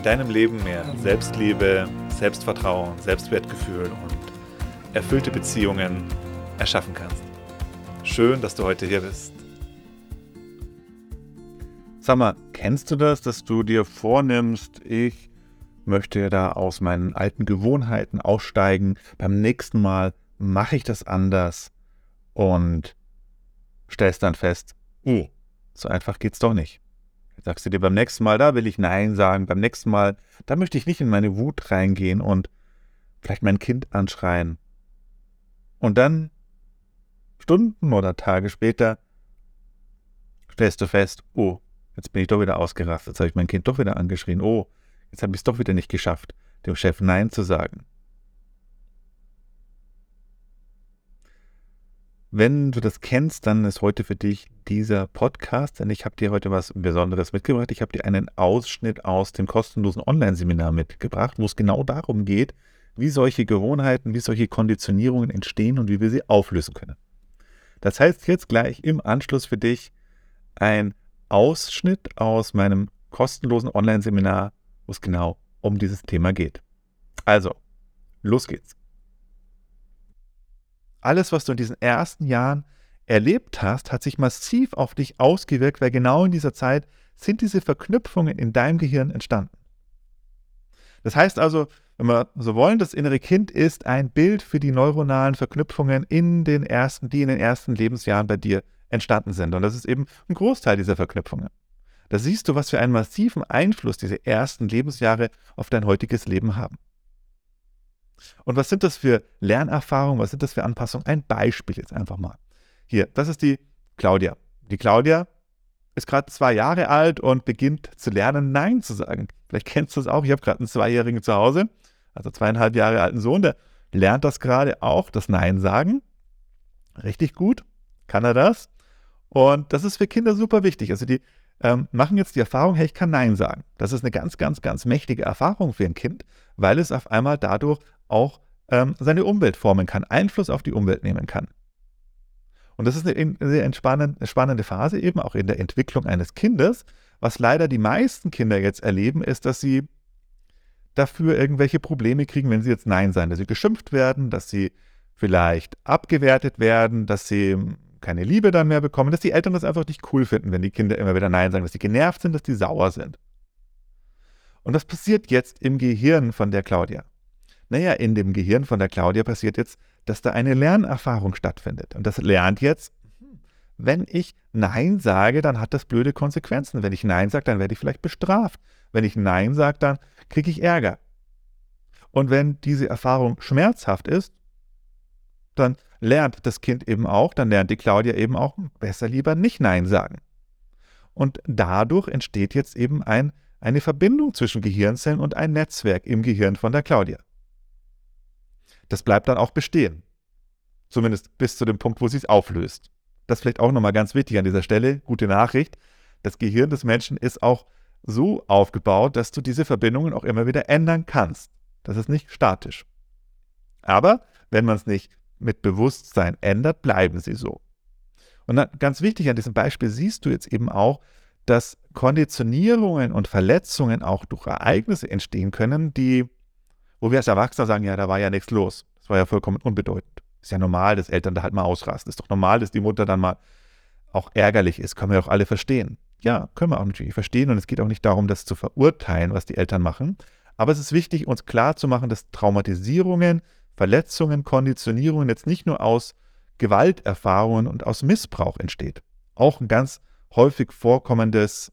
in deinem Leben mehr Selbstliebe, Selbstvertrauen, Selbstwertgefühl und erfüllte Beziehungen erschaffen kannst. Schön, dass du heute hier bist. Sag mal, kennst du das, dass du dir vornimmst, ich möchte da aus meinen alten Gewohnheiten aussteigen, beim nächsten Mal mache ich das anders und stellst dann fest, oh, so einfach geht's doch nicht. Sagst du dir beim nächsten Mal, da will ich Nein sagen, beim nächsten Mal, da möchte ich nicht in meine Wut reingehen und vielleicht mein Kind anschreien. Und dann, Stunden oder Tage später, stellst du fest, oh, jetzt bin ich doch wieder ausgerastet, jetzt habe ich mein Kind doch wieder angeschrien, oh, jetzt habe ich es doch wieder nicht geschafft, dem Chef Nein zu sagen. Wenn du das kennst, dann ist heute für dich dieser Podcast, denn ich habe dir heute was Besonderes mitgebracht. Ich habe dir einen Ausschnitt aus dem kostenlosen Online-Seminar mitgebracht, wo es genau darum geht, wie solche Gewohnheiten, wie solche Konditionierungen entstehen und wie wir sie auflösen können. Das heißt jetzt gleich im Anschluss für dich ein Ausschnitt aus meinem kostenlosen Online-Seminar, wo es genau um dieses Thema geht. Also, los geht's alles, was du in diesen ersten Jahren erlebt hast, hat sich massiv auf dich ausgewirkt, weil genau in dieser Zeit sind diese Verknüpfungen in deinem Gehirn entstanden. Das heißt also, wenn wir so wollen, das innere Kind ist ein Bild für die neuronalen Verknüpfungen in den ersten, die in den ersten Lebensjahren bei dir entstanden sind. Und das ist eben ein Großteil dieser Verknüpfungen. Da siehst du, was für einen massiven Einfluss diese ersten Lebensjahre auf dein heutiges Leben haben. Und was sind das für Lernerfahrungen, was sind das für Anpassungen? Ein Beispiel jetzt einfach mal. Hier, das ist die Claudia. Die Claudia ist gerade zwei Jahre alt und beginnt zu lernen, Nein zu sagen. Vielleicht kennst du es auch. Ich habe gerade einen Zweijährigen zu Hause, also zweieinhalb Jahre alten Sohn, der lernt das gerade auch, das Nein sagen. Richtig gut, kann er das. Und das ist für Kinder super wichtig. Also die ähm, machen jetzt die Erfahrung, hey, ich kann Nein sagen. Das ist eine ganz, ganz, ganz mächtige Erfahrung für ein Kind, weil es auf einmal dadurch auch ähm, seine Umwelt formen kann, Einfluss auf die Umwelt nehmen kann. Und das ist eine sehr spannende Phase eben auch in der Entwicklung eines Kindes. Was leider die meisten Kinder jetzt erleben, ist, dass sie dafür irgendwelche Probleme kriegen, wenn sie jetzt Nein sagen, dass sie geschimpft werden, dass sie vielleicht abgewertet werden, dass sie keine Liebe dann mehr bekommen, dass die Eltern das einfach nicht cool finden, wenn die Kinder immer wieder Nein sagen, dass sie genervt sind, dass die sauer sind. Und was passiert jetzt im Gehirn von der Claudia? Naja, in dem Gehirn von der Claudia passiert jetzt, dass da eine Lernerfahrung stattfindet. Und das lernt jetzt, wenn ich Nein sage, dann hat das blöde Konsequenzen. Wenn ich Nein sage, dann werde ich vielleicht bestraft. Wenn ich Nein sage, dann kriege ich Ärger. Und wenn diese Erfahrung schmerzhaft ist, dann lernt das Kind eben auch, dann lernt die Claudia eben auch besser lieber nicht Nein sagen. Und dadurch entsteht jetzt eben ein, eine Verbindung zwischen Gehirnzellen und ein Netzwerk im Gehirn von der Claudia das bleibt dann auch bestehen. Zumindest bis zu dem Punkt, wo sie es auflöst. Das ist vielleicht auch nochmal ganz wichtig an dieser Stelle. Gute Nachricht. Das Gehirn des Menschen ist auch so aufgebaut, dass du diese Verbindungen auch immer wieder ändern kannst. Das ist nicht statisch. Aber wenn man es nicht mit Bewusstsein ändert, bleiben sie so. Und dann, ganz wichtig an diesem Beispiel siehst du jetzt eben auch, dass Konditionierungen und Verletzungen auch durch Ereignisse entstehen können, die wo wir als Erwachsener sagen, ja, da war ja nichts los. Das war ja vollkommen unbedeutend. Ist ja normal, dass Eltern da halt mal ausrasten. Ist doch normal, dass die Mutter dann mal auch ärgerlich ist. Können wir auch alle verstehen. Ja, können wir auch natürlich verstehen. Und es geht auch nicht darum, das zu verurteilen, was die Eltern machen. Aber es ist wichtig, uns klar zu machen, dass Traumatisierungen, Verletzungen, Konditionierungen jetzt nicht nur aus Gewalterfahrungen und aus Missbrauch entsteht. Auch ein ganz häufig vorkommendes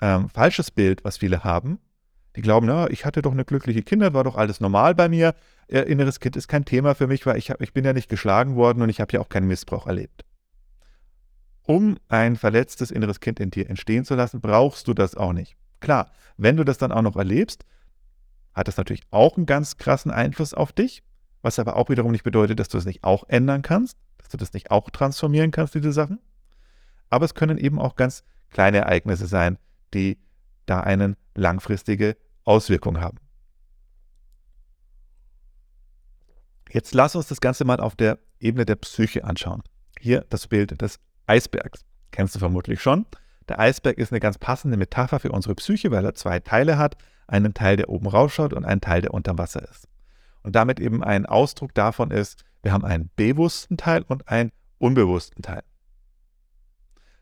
ähm, falsches Bild, was viele haben, die glauben, na, ich hatte doch eine glückliche Kinder, war doch alles normal bei mir. Inneres Kind ist kein Thema für mich, weil ich, hab, ich bin ja nicht geschlagen worden und ich habe ja auch keinen Missbrauch erlebt. Um ein verletztes inneres Kind in dir entstehen zu lassen, brauchst du das auch nicht. Klar, wenn du das dann auch noch erlebst, hat das natürlich auch einen ganz krassen Einfluss auf dich, was aber auch wiederum nicht bedeutet, dass du es nicht auch ändern kannst, dass du das nicht auch transformieren kannst, diese Sachen. Aber es können eben auch ganz kleine Ereignisse sein, die da eine langfristige Auswirkung haben. Jetzt lass uns das Ganze mal auf der Ebene der Psyche anschauen. Hier das Bild des Eisbergs. Kennst du vermutlich schon. Der Eisberg ist eine ganz passende Metapher für unsere Psyche, weil er zwei Teile hat. Einen Teil, der oben rausschaut und einen Teil, der unter Wasser ist. Und damit eben ein Ausdruck davon ist, wir haben einen bewussten Teil und einen unbewussten Teil.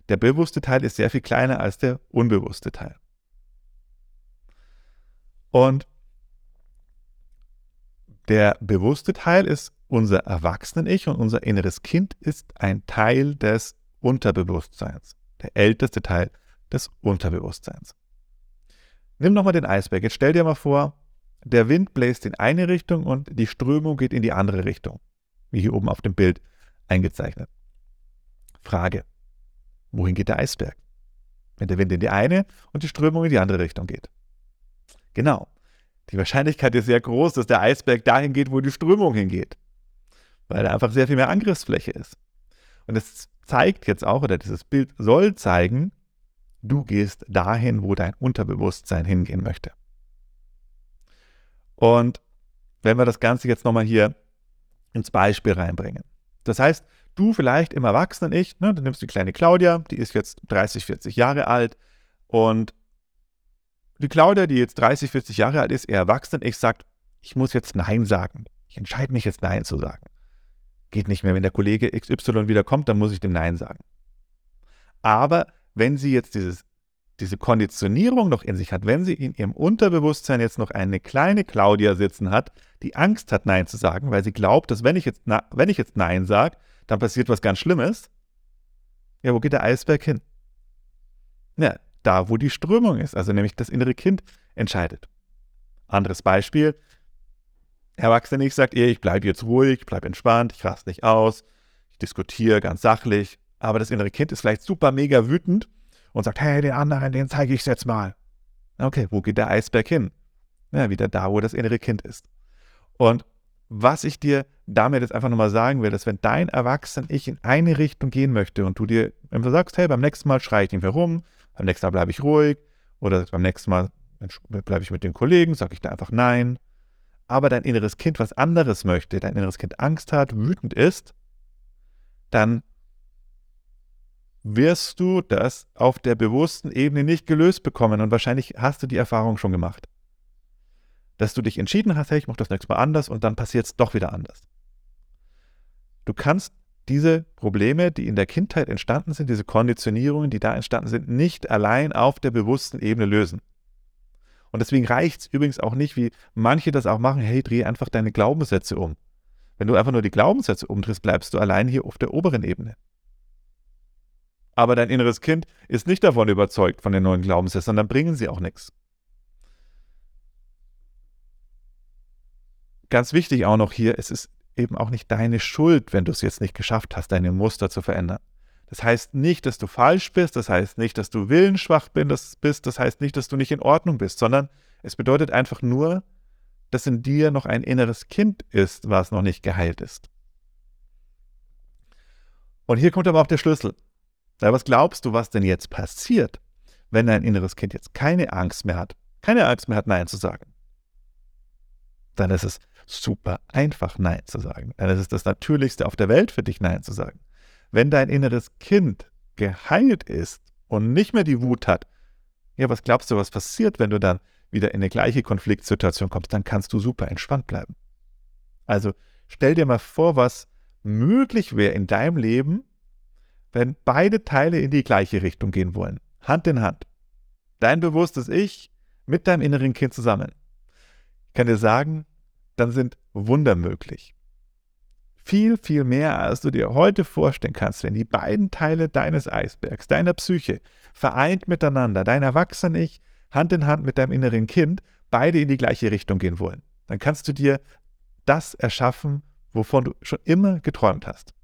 Der bewusste Teil ist sehr viel kleiner als der unbewusste Teil. Und der bewusste Teil ist unser Erwachsenen-Ich und unser inneres Kind ist ein Teil des Unterbewusstseins, der älteste Teil des Unterbewusstseins. Nimm nochmal den Eisberg. Jetzt stell dir mal vor, der Wind bläst in eine Richtung und die Strömung geht in die andere Richtung, wie hier oben auf dem Bild eingezeichnet. Frage, wohin geht der Eisberg? Wenn der Wind in die eine und die Strömung in die andere Richtung geht. Genau. Die Wahrscheinlichkeit ist sehr groß, dass der Eisberg dahin geht, wo die Strömung hingeht. Weil da einfach sehr viel mehr Angriffsfläche ist. Und es zeigt jetzt auch, oder dieses Bild soll zeigen, du gehst dahin, wo dein Unterbewusstsein hingehen möchte. Und wenn wir das Ganze jetzt nochmal hier ins Beispiel reinbringen. Das heißt, du vielleicht im Erwachsenen-Ich, ne, du nimmst die kleine Claudia, die ist jetzt 30, 40 Jahre alt und die Claudia, die jetzt 30, 40 Jahre alt ist, ihr Erwachsenen-Ich sagt, ich muss jetzt Nein sagen. Ich entscheide mich jetzt Nein zu sagen. Geht nicht mehr. Wenn der Kollege XY wieder kommt, dann muss ich dem Nein sagen. Aber wenn sie jetzt dieses, diese Konditionierung noch in sich hat, wenn sie in ihrem Unterbewusstsein jetzt noch eine kleine Claudia sitzen hat, die Angst hat, Nein zu sagen, weil sie glaubt, dass wenn ich jetzt, wenn ich jetzt Nein sage, dann passiert was ganz Schlimmes. Ja, wo geht der Eisberg hin? Ja, da, wo die Strömung ist, also nämlich das innere Kind entscheidet. Anderes Beispiel. Erwachsene ich sagt, ich bleibe jetzt ruhig, ich bleibe entspannt, ich raste nicht aus, ich diskutiere ganz sachlich, aber das innere Kind ist vielleicht super mega wütend und sagt, hey, den anderen, den zeige ich jetzt mal. Okay, wo geht der Eisberg hin? Ja, wieder da, wo das innere Kind ist. Und was ich dir damit jetzt einfach nochmal sagen will, dass wenn dein Erwachsen-Ich in eine Richtung gehen möchte und du dir einfach sagst, hey, beim nächsten Mal schreie ich nicht mehr rum, beim nächsten Mal bleibe ich ruhig oder beim nächsten Mal bleibe ich mit den Kollegen, sage ich da einfach nein. Aber dein inneres Kind was anderes möchte, dein inneres Kind Angst hat, wütend ist, dann wirst du das auf der bewussten Ebene nicht gelöst bekommen und wahrscheinlich hast du die Erfahrung schon gemacht. Dass du dich entschieden hast, hey, ich mache das nächste Mal anders und dann passiert es doch wieder anders. Du kannst diese Probleme, die in der Kindheit entstanden sind, diese Konditionierungen, die da entstanden sind, nicht allein auf der bewussten Ebene lösen. Und deswegen reicht es übrigens auch nicht, wie manche das auch machen, hey, dreh einfach deine Glaubenssätze um. Wenn du einfach nur die Glaubenssätze umdrehst, bleibst du allein hier auf der oberen Ebene. Aber dein inneres Kind ist nicht davon überzeugt von den neuen Glaubenssätzen, sondern bringen sie auch nichts. Ganz wichtig auch noch hier, es ist eben auch nicht deine Schuld, wenn du es jetzt nicht geschafft hast, deine Muster zu verändern. Das heißt nicht, dass du falsch bist, das heißt nicht, dass du willensschwach bist, das heißt nicht, dass du nicht in Ordnung bist, sondern es bedeutet einfach nur, dass in dir noch ein inneres Kind ist, was noch nicht geheilt ist. Und hier kommt aber auch der Schlüssel. Ja, was glaubst du, was denn jetzt passiert, wenn dein inneres Kind jetzt keine Angst mehr hat, keine Angst mehr hat, Nein zu sagen? Dann ist es super einfach, Nein zu sagen. Denn es ist das Natürlichste auf der Welt für dich, Nein zu sagen. Wenn dein inneres Kind geheilt ist und nicht mehr die Wut hat, ja, was glaubst du, was passiert, wenn du dann wieder in eine gleiche Konfliktsituation kommst? Dann kannst du super entspannt bleiben. Also stell dir mal vor, was möglich wäre in deinem Leben, wenn beide Teile in die gleiche Richtung gehen wollen. Hand in Hand. Dein bewusstes Ich mit deinem inneren Kind zusammen. Ich kann dir sagen, dann sind Wunder möglich. Viel, viel mehr, als du dir heute vorstellen kannst, wenn die beiden Teile deines Eisbergs, deiner Psyche, vereint miteinander, dein Erwachsenen-Ich, Hand in Hand mit deinem inneren Kind, beide in die gleiche Richtung gehen wollen. Dann kannst du dir das erschaffen, wovon du schon immer geträumt hast.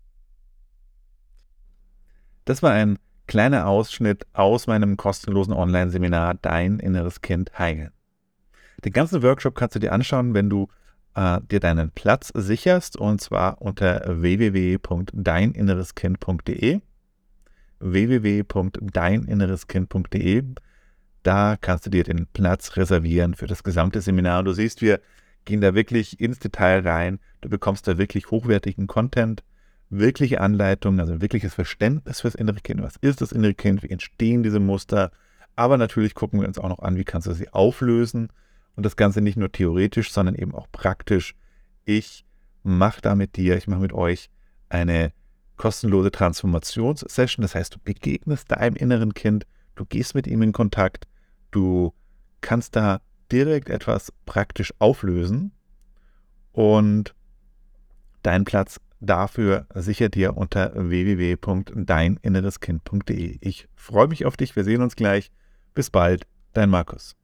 Das war ein kleiner Ausschnitt aus meinem kostenlosen Online-Seminar Dein inneres Kind heilen. Den ganzen Workshop kannst du dir anschauen, wenn du äh, dir deinen Platz sicherst und zwar unter www.deininnereskind.de www.deininnereskind.de da kannst du dir den Platz reservieren für das gesamte Seminar. Du siehst, wir gehen da wirklich ins Detail rein. Du bekommst da wirklich hochwertigen Content, wirkliche Anleitungen, also ein wirkliches Verständnis fürs innere Kind. Was ist das innere Kind? Wie entstehen diese Muster? Aber natürlich gucken wir uns auch noch an, wie kannst du sie auflösen und das Ganze nicht nur theoretisch, sondern eben auch praktisch. Ich mache da mit dir, ich mache mit euch eine kostenlose Transformationssession. Das heißt, du begegnest deinem inneren Kind, du gehst mit ihm in Kontakt, du kannst da direkt etwas praktisch auflösen und deinen Platz dafür sicher dir unter www.deininnereskind.de. Ich freue mich auf dich, wir sehen uns gleich. Bis bald, dein Markus.